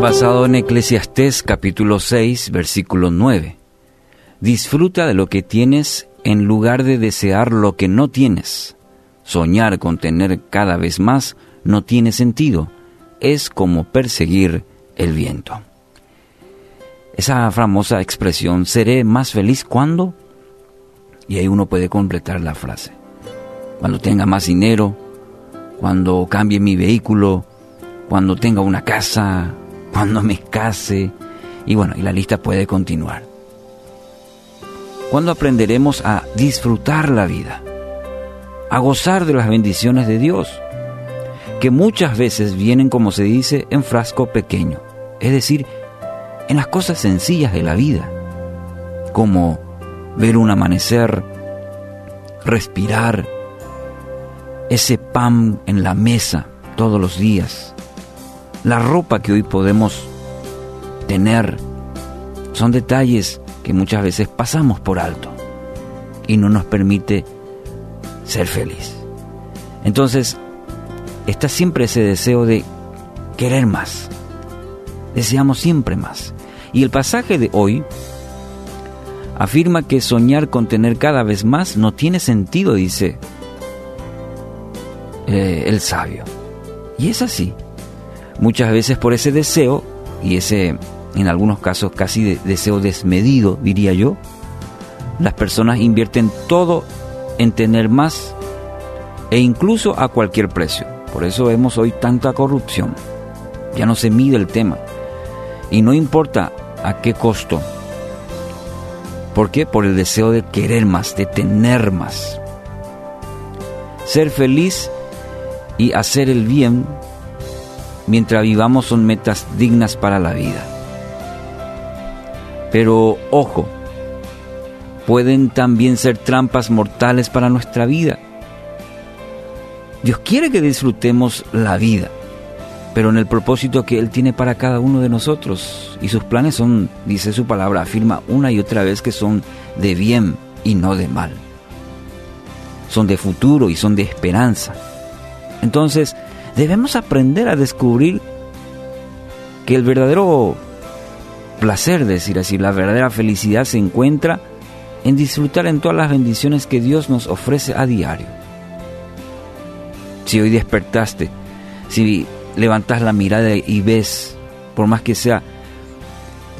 Basado en Eclesiastés capítulo 6, versículo 9. Disfruta de lo que tienes en lugar de desear lo que no tienes. Soñar con tener cada vez más no tiene sentido. Es como perseguir el viento. Esa famosa expresión, seré más feliz cuando, y ahí uno puede completar la frase. Cuando tenga más dinero, cuando cambie mi vehículo, cuando tenga una casa, cuando me case, y bueno, y la lista puede continuar. Cuando aprenderemos a disfrutar la vida, a gozar de las bendiciones de Dios, que muchas veces vienen, como se dice, en frasco pequeño, es decir, en las cosas sencillas de la vida, como ver un amanecer, respirar, ese pan en la mesa todos los días, la ropa que hoy podemos tener, son detalles que muchas veces pasamos por alto y no nos permite ser feliz. Entonces, está siempre ese deseo de querer más. Deseamos siempre más. Y el pasaje de hoy afirma que soñar con tener cada vez más no tiene sentido, dice eh, el sabio. Y es así. Muchas veces por ese deseo, y ese en algunos casos casi de deseo desmedido, diría yo, las personas invierten todo en tener más e incluso a cualquier precio. Por eso vemos hoy tanta corrupción. Ya no se mide el tema. Y no importa a qué costo. ¿Por qué? Por el deseo de querer más, de tener más. Ser feliz y hacer el bien mientras vivamos son metas dignas para la vida. Pero ojo, pueden también ser trampas mortales para nuestra vida. Dios quiere que disfrutemos la vida, pero en el propósito que Él tiene para cada uno de nosotros. Y sus planes son, dice su palabra, afirma una y otra vez que son de bien y no de mal. Son de futuro y son de esperanza. Entonces, debemos aprender a descubrir que el verdadero placer, decir así, la verdadera felicidad se encuentra en disfrutar en todas las bendiciones que Dios nos ofrece a diario. Si hoy despertaste, si levantas la mirada y ves, por más que sea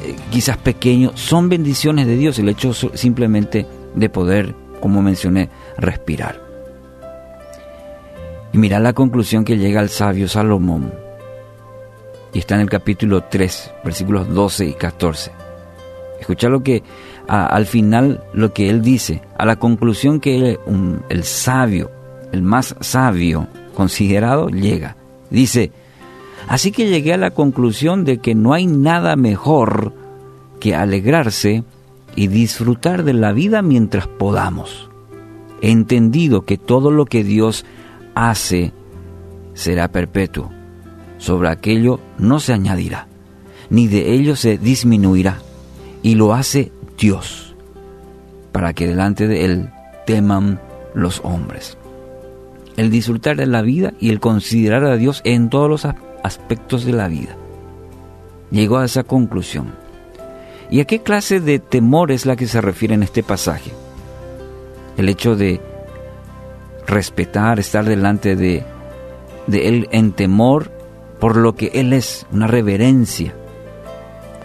eh, quizás pequeño, son bendiciones de Dios el hecho simplemente de poder, como mencioné, respirar. Y mira la conclusión que llega al sabio Salomón. Y está en el capítulo 3, versículos 12 y 14. Escucha lo que al final lo que él dice, a la conclusión que el sabio, el más sabio considerado, llega. Dice, así que llegué a la conclusión de que no hay nada mejor que alegrarse y disfrutar de la vida mientras podamos. He entendido que todo lo que Dios hace será perpetuo. Sobre aquello no se añadirá, ni de ello se disminuirá. Y lo hace Dios, para que delante de Él teman los hombres. El disfrutar de la vida y el considerar a Dios en todos los aspectos de la vida. Llegó a esa conclusión. ¿Y a qué clase de temor es la que se refiere en este pasaje? El hecho de respetar, estar delante de, de Él en temor por lo que Él es, una reverencia,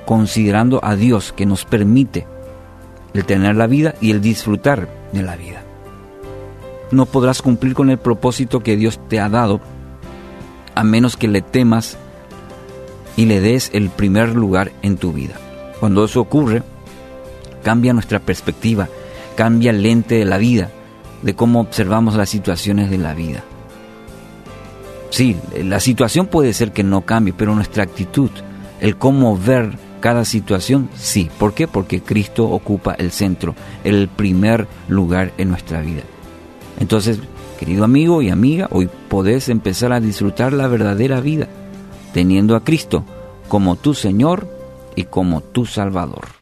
considerando a Dios que nos permite el tener la vida y el disfrutar de la vida. No podrás cumplir con el propósito que Dios te ha dado a menos que le temas y le des el primer lugar en tu vida. Cuando eso ocurre, cambia nuestra perspectiva, cambia el lente de la vida, de cómo observamos las situaciones de la vida. Sí, la situación puede ser que no cambie, pero nuestra actitud, el cómo ver cada situación, sí. ¿Por qué? Porque Cristo ocupa el centro, el primer lugar en nuestra vida. Entonces, querido amigo y amiga, hoy podés empezar a disfrutar la verdadera vida, teniendo a Cristo como tu Señor y como tu Salvador.